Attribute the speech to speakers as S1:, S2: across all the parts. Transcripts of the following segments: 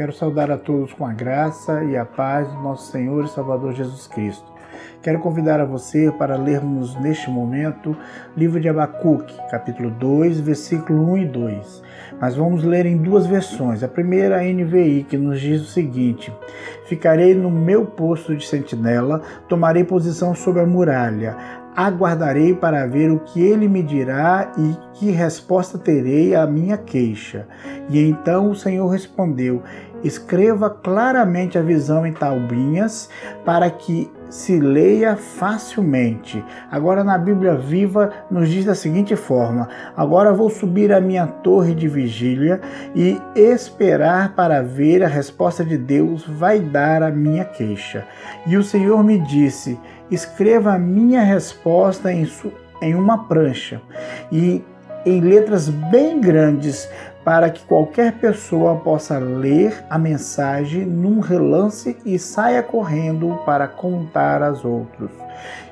S1: Quero saudar a todos com a graça e a paz do nosso Senhor e Salvador Jesus Cristo. Quero convidar a você para lermos neste momento livro de Abacuque, capítulo 2, versículo 1 e 2. Mas vamos ler em duas versões. A primeira, a NVI, que nos diz o seguinte: Ficarei no meu posto de sentinela, tomarei posição sobre a muralha aguardarei para ver o que ele me dirá e que resposta terei à minha queixa. E então o Senhor respondeu: Escreva claramente a visão em taubinhas, para que se leia facilmente. Agora, na Bíblia Viva, nos diz da seguinte forma: Agora vou subir à minha torre de vigília e esperar para ver a resposta de Deus vai dar à minha queixa. E o Senhor me disse: Escreva a minha resposta em, em uma prancha e em letras bem grandes para que qualquer pessoa possa ler a mensagem num relance e saia correndo para contar aos outros.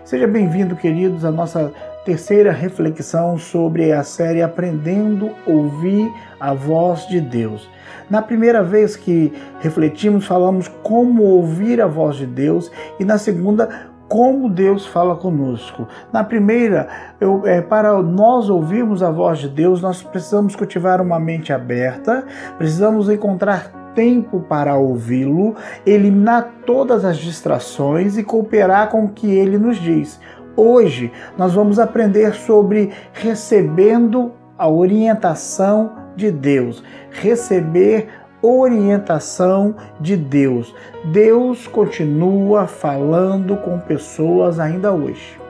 S1: Seja bem-vindo, queridos, à nossa terceira reflexão sobre a série Aprendendo a Ouvir a Voz de Deus. Na primeira vez que refletimos, falamos como ouvir a voz de Deus e na segunda, como Deus fala conosco. Na primeira, eu, é, para nós ouvirmos a voz de Deus, nós precisamos cultivar uma mente aberta, precisamos encontrar tempo para ouvi-lo, eliminar todas as distrações e cooperar com o que ele nos diz. Hoje nós vamos aprender sobre recebendo a orientação de Deus, receber orientação de Deus. Deus continua falando com pessoas ainda hoje.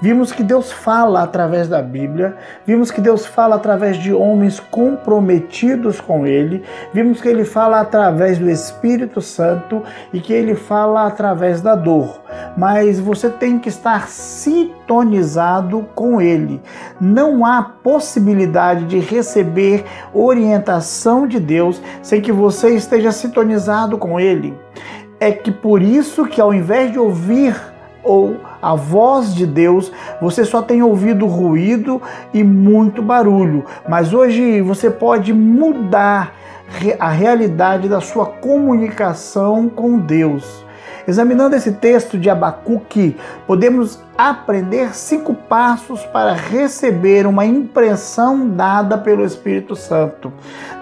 S1: Vimos que Deus fala através da Bíblia, vimos que Deus fala através de homens comprometidos com Ele, vimos que Ele fala através do Espírito Santo e que Ele fala através da dor. Mas você tem que estar sintonizado com Ele. Não há possibilidade de receber orientação de Deus sem que você esteja sintonizado com Ele. É que por isso que ao invés de ouvir ou a voz de Deus, você só tem ouvido ruído e muito barulho. Mas hoje você pode mudar a realidade da sua comunicação com Deus. Examinando esse texto de Abacuque, podemos aprender cinco passos para receber uma impressão dada pelo Espírito Santo.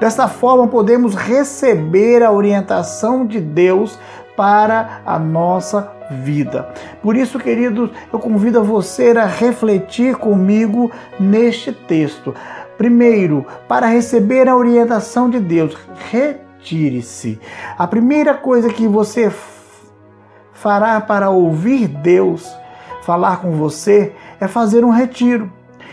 S1: Dessa forma, podemos receber a orientação de Deus para a nossa vida. Por isso, queridos, eu convido a você a refletir comigo neste texto. Primeiro, para receber a orientação de Deus, retire-se. A primeira coisa que você fará para ouvir Deus falar com você é fazer um retiro.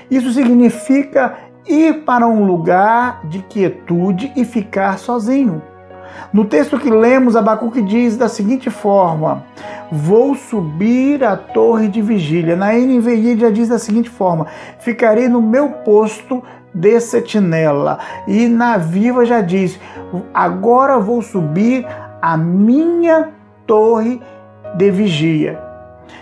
S1: Isso significa ir para um lugar de quietude e ficar sozinho. No texto que lemos, Abacuque diz da seguinte forma: Vou subir a torre de vigília. Na NVI já diz da seguinte forma: Ficarei no meu posto de sentinela. E na Viva já diz: Agora vou subir a minha torre de vigia.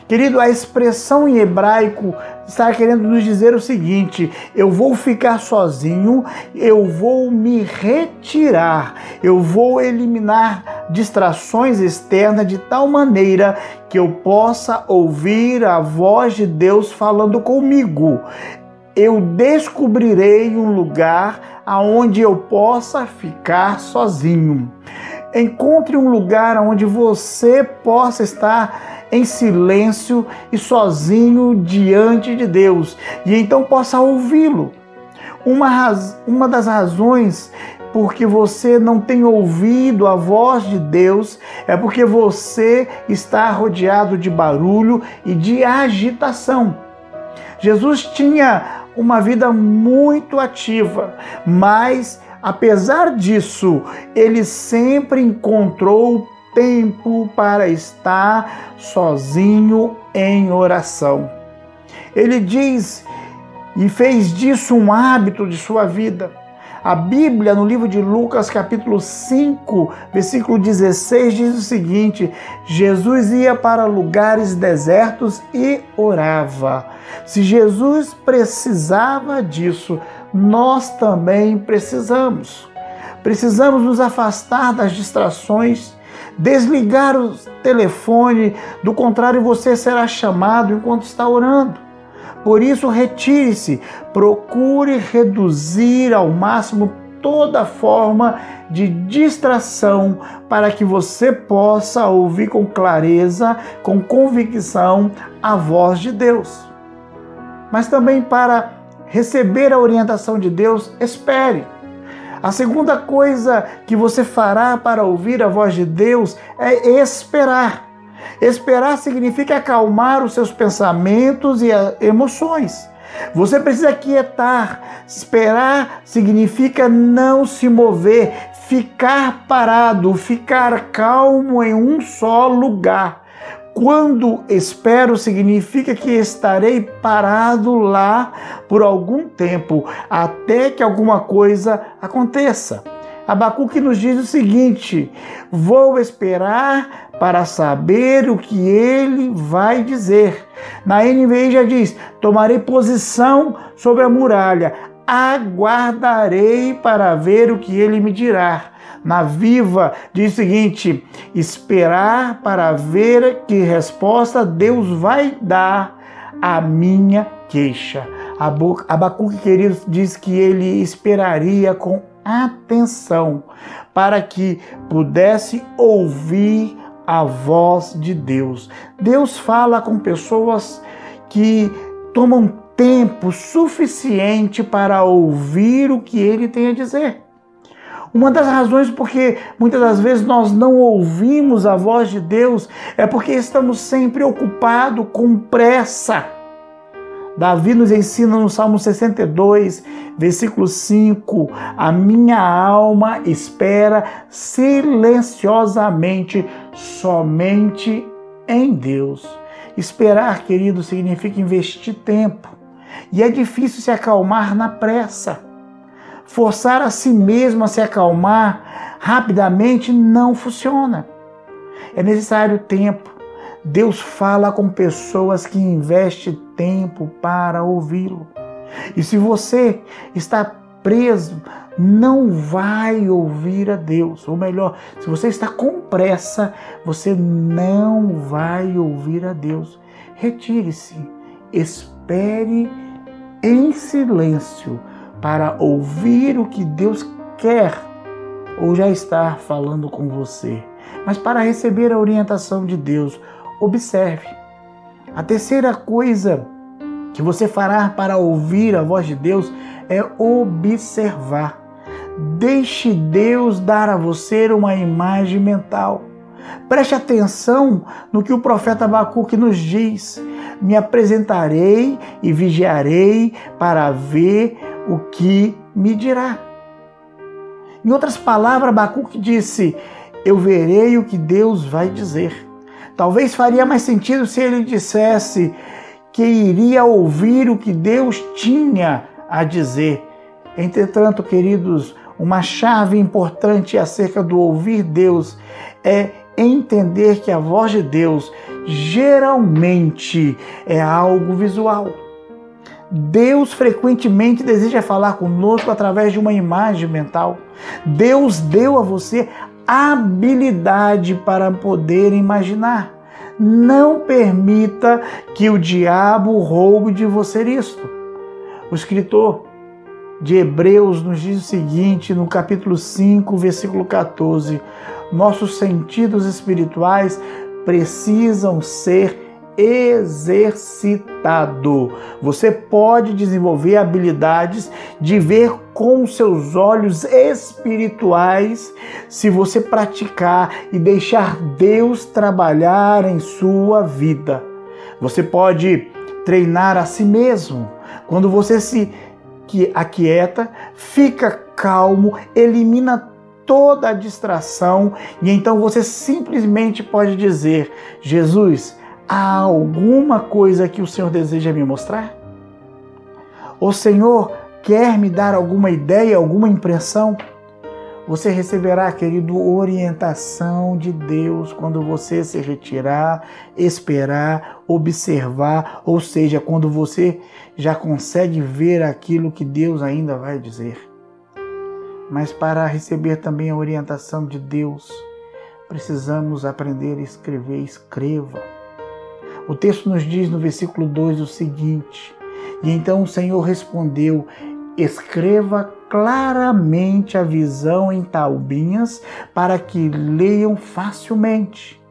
S1: Querido, a expressão em hebraico está querendo nos dizer o seguinte: eu vou ficar sozinho, eu vou me retirar, eu vou eliminar distrações externas de tal maneira que eu possa ouvir a voz de Deus falando comigo. Eu descobrirei um lugar aonde eu possa ficar sozinho. Encontre um lugar onde você possa estar em silêncio e sozinho diante de Deus e então possa ouvi-lo. Uma, uma das razões porque você não tem ouvido a voz de Deus é porque você está rodeado de barulho e de agitação. Jesus tinha uma vida muito ativa, mas Apesar disso, ele sempre encontrou tempo para estar sozinho em oração. Ele diz e fez disso um hábito de sua vida. A Bíblia, no livro de Lucas, capítulo 5, versículo 16, diz o seguinte: Jesus ia para lugares desertos e orava. Se Jesus precisava disso, nós também precisamos. Precisamos nos afastar das distrações, desligar o telefone, do contrário, você será chamado enquanto está orando. Por isso, retire-se, procure reduzir ao máximo toda forma de distração para que você possa ouvir com clareza, com convicção a voz de Deus. Mas também para receber a orientação de Deus, espere. A segunda coisa que você fará para ouvir a voz de Deus é esperar. Esperar significa acalmar os seus pensamentos e emoções. Você precisa quietar. Esperar significa não se mover, ficar parado, ficar calmo em um só lugar. Quando espero, significa que estarei parado lá por algum tempo, até que alguma coisa aconteça. Abacuque nos diz o seguinte: vou esperar para saber o que ele vai dizer. Na NVI já diz: tomarei posição sobre a muralha, aguardarei para ver o que ele me dirá. Na Viva diz o seguinte: esperar para ver que resposta Deus vai dar à minha queixa. Abacuque, querido, diz que ele esperaria com atenção para que pudesse ouvir a voz de Deus. Deus fala com pessoas que tomam tempo suficiente para ouvir o que ele tem a dizer. Uma das razões porque muitas das vezes nós não ouvimos a voz de Deus é porque estamos sempre ocupados com pressa. Davi nos ensina no Salmo 62, versículo 5: A minha alma espera silenciosamente somente em Deus. Esperar, querido, significa investir tempo. E é difícil se acalmar na pressa. Forçar a si mesmo a se acalmar rapidamente não funciona. É necessário tempo. Deus fala com pessoas que investem tempo para ouvi-lo. E se você está preso, não vai ouvir a Deus. Ou melhor, se você está com pressa, você não vai ouvir a Deus. Retire-se, espere em silêncio para ouvir o que Deus quer ou já está falando com você. Mas para receber a orientação de Deus, observe. A terceira coisa que você fará para ouvir a voz de Deus é observar. Deixe Deus dar a você uma imagem mental. Preste atenção no que o profeta Abacuque nos diz. Me apresentarei e vigiarei para ver o que me dirá. Em outras palavras, Abacuque disse: Eu verei o que Deus vai dizer. Talvez faria mais sentido se ele dissesse que iria ouvir o que Deus tinha a dizer. Entretanto, queridos, uma chave importante acerca do ouvir Deus é entender que a voz de Deus geralmente é algo visual. Deus frequentemente deseja falar conosco através de uma imagem mental. Deus deu a você habilidade para poder imaginar. Não permita que o diabo roube de você isto. O escritor de Hebreus nos diz o seguinte, no capítulo 5, versículo 14: Nossos sentidos espirituais precisam ser exercitado. Você pode desenvolver habilidades de ver com seus olhos espirituais se você praticar e deixar Deus trabalhar em sua vida. Você pode treinar a si mesmo. Quando você se aquieta, fica calmo, elimina toda a distração e então você simplesmente pode dizer: Jesus, Há alguma coisa que o Senhor deseja me mostrar? O Senhor quer me dar alguma ideia, alguma impressão? Você receberá, querido, orientação de Deus quando você se retirar, esperar, observar, ou seja, quando você já consegue ver aquilo que Deus ainda vai dizer. mas para receber também a orientação de Deus, precisamos aprender a escrever. Escreva. O texto nos diz no versículo 2 o seguinte: E então o Senhor respondeu: Escreva claramente a visão em taubinhas para que leiam facilmente.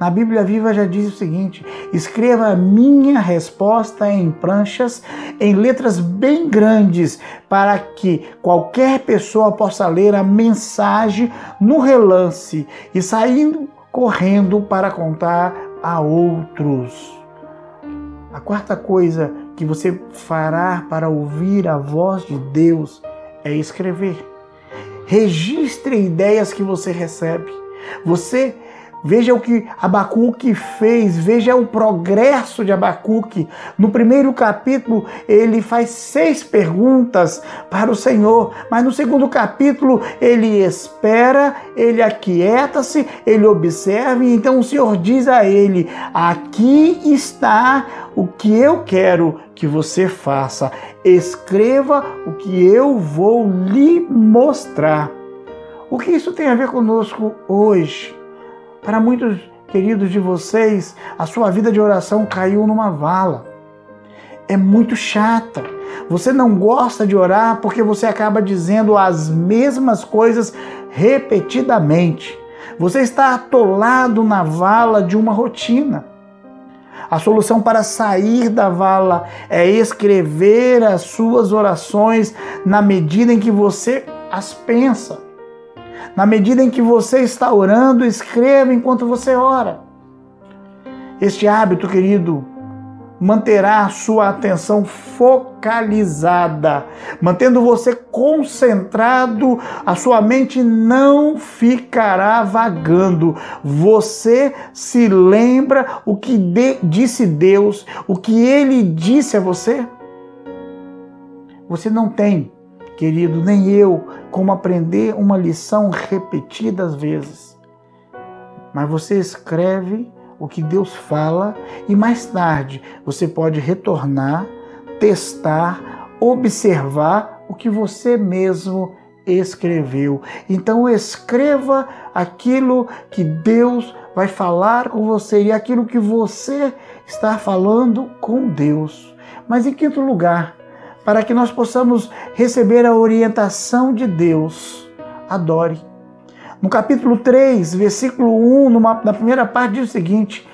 S1: Na Bíblia Viva já diz o seguinte: escreva a minha resposta em pranchas, em letras bem grandes, para que qualquer pessoa possa ler a mensagem no relance e saindo correndo para contar a outros. A quarta coisa que você fará para ouvir a voz de Deus é escrever. Registre ideias que você recebe. Você Veja o que Abacuque fez, veja o progresso de Abacuque. No primeiro capítulo, ele faz seis perguntas para o Senhor, mas no segundo capítulo, ele espera, ele aquieta-se, ele observa, e então o Senhor diz a ele: Aqui está o que eu quero que você faça. Escreva o que eu vou lhe mostrar. O que isso tem a ver conosco hoje? Para muitos queridos de vocês, a sua vida de oração caiu numa vala. É muito chata. Você não gosta de orar porque você acaba dizendo as mesmas coisas repetidamente. Você está atolado na vala de uma rotina. A solução para sair da vala é escrever as suas orações na medida em que você as pensa. Na medida em que você está orando, escreva enquanto você ora. Este hábito, querido, manterá sua atenção focalizada, mantendo você concentrado, a sua mente não ficará vagando. Você se lembra o que de, disse Deus, o que ele disse a você? Você não tem querido, nem eu, como aprender uma lição repetidas vezes. Mas você escreve o que Deus fala e mais tarde você pode retornar, testar, observar o que você mesmo escreveu. Então escreva aquilo que Deus vai falar com você e aquilo que você está falando com Deus. Mas em quinto lugar, para que nós possamos receber a orientação de Deus. Adore. No capítulo 3, versículo 1, numa, na primeira parte, diz o seguinte: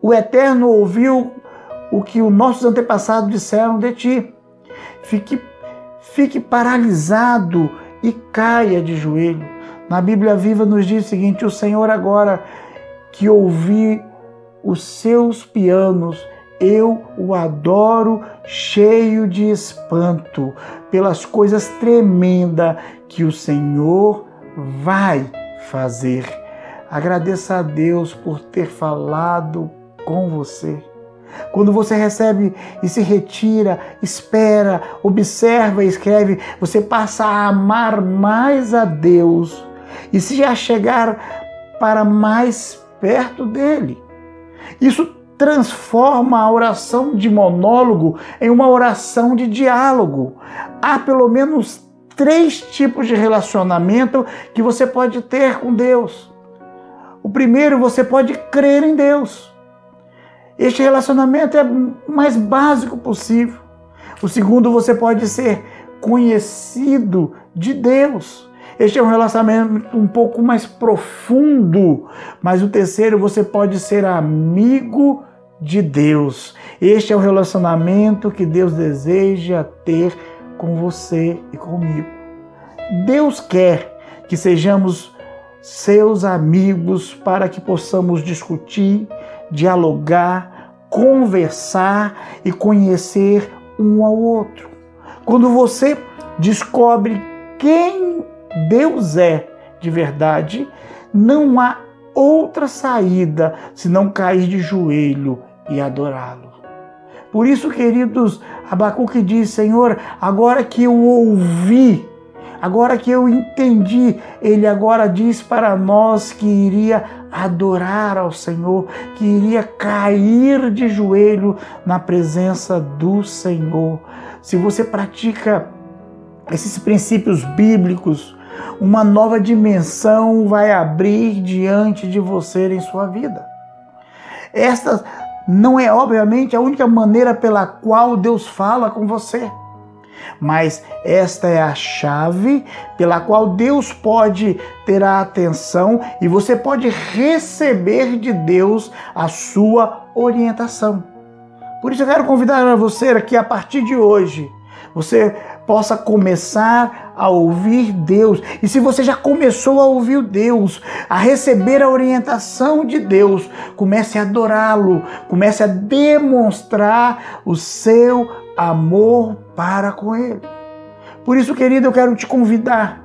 S1: O Eterno ouviu o que os nossos antepassados disseram de ti. Fique, fique paralisado e caia de joelho. Na Bíblia Viva nos diz o seguinte: O Senhor, agora que ouvi os seus pianos, eu o adoro cheio de espanto pelas coisas tremendas que o Senhor vai fazer. Agradeça a Deus por ter falado com você. Quando você recebe e se retira, espera, observa e escreve, você passa a amar mais a Deus e se já chegar para mais perto dele. Isso transforma a oração de monólogo em uma oração de diálogo. Há pelo menos três tipos de relacionamento que você pode ter com Deus. O primeiro, você pode crer em Deus. Este relacionamento é o mais básico possível. O segundo, você pode ser conhecido de Deus. Este é um relacionamento um pouco mais profundo. Mas o terceiro, você pode ser amigo de Deus. Este é o relacionamento que Deus deseja ter com você e comigo. Deus quer que sejamos seus amigos para que possamos discutir, dialogar, conversar e conhecer um ao outro. Quando você descobre quem Deus é de verdade, não há outra saída senão cair de joelho e adorá-lo. Por isso, queridos, Abacuque diz: Senhor, agora que eu ouvi, agora que eu entendi, ele agora diz para nós que iria adorar ao Senhor, que iria cair de joelho na presença do Senhor. Se você pratica esses princípios bíblicos, uma nova dimensão vai abrir diante de você em sua vida. Esta não é, obviamente, a única maneira pela qual Deus fala com você. Mas esta é a chave pela qual Deus pode ter a atenção e você pode receber de Deus a sua orientação. Por isso eu quero convidar você aqui a partir de hoje, você possa começar a ouvir Deus. E se você já começou a ouvir Deus, a receber a orientação de Deus, comece a adorá-lo, comece a demonstrar o seu amor para com Ele. Por isso, querido, eu quero te convidar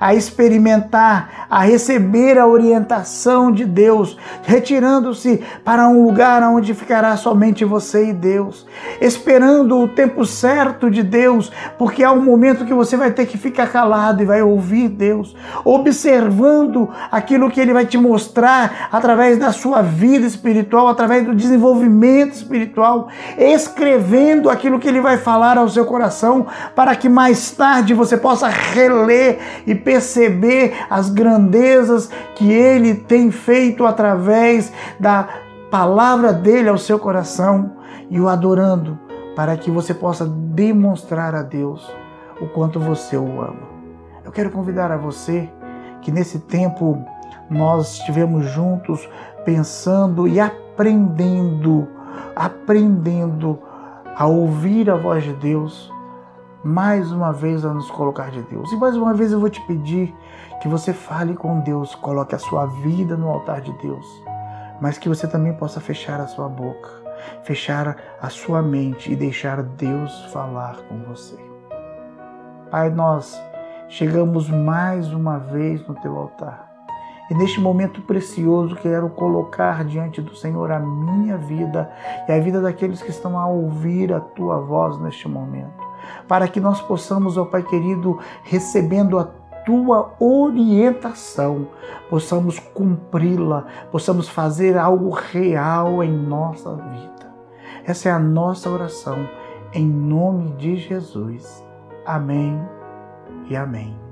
S1: a experimentar, a receber a orientação de Deus, retirando-se para um lugar onde ficará somente você e Deus, esperando o tempo certo de Deus, porque há um momento que você vai ter que ficar calado e vai ouvir Deus, observando aquilo que Ele vai te mostrar através da sua vida espiritual, através do desenvolvimento espiritual, escrevendo aquilo que Ele vai falar ao seu coração, para que mais tarde você possa reler e perceber as grandezas que ele tem feito através da palavra dele ao seu coração e o adorando, para que você possa demonstrar a Deus o quanto você o ama. Eu quero convidar a você que nesse tempo nós estivemos juntos pensando e aprendendo, aprendendo a ouvir a voz de Deus mais uma vez a nos colocar de Deus. E mais uma vez eu vou te pedir que você fale com Deus, coloque a sua vida no altar de Deus, mas que você também possa fechar a sua boca, fechar a sua mente e deixar Deus falar com você. Pai, nós chegamos mais uma vez no teu altar. E neste momento precioso quero colocar diante do Senhor a minha vida e a vida daqueles que estão a ouvir a tua voz neste momento para que nós possamos, ó Pai querido, recebendo a tua orientação, possamos cumpri-la, possamos fazer algo real em nossa vida. Essa é a nossa oração, em nome de Jesus. Amém e amém.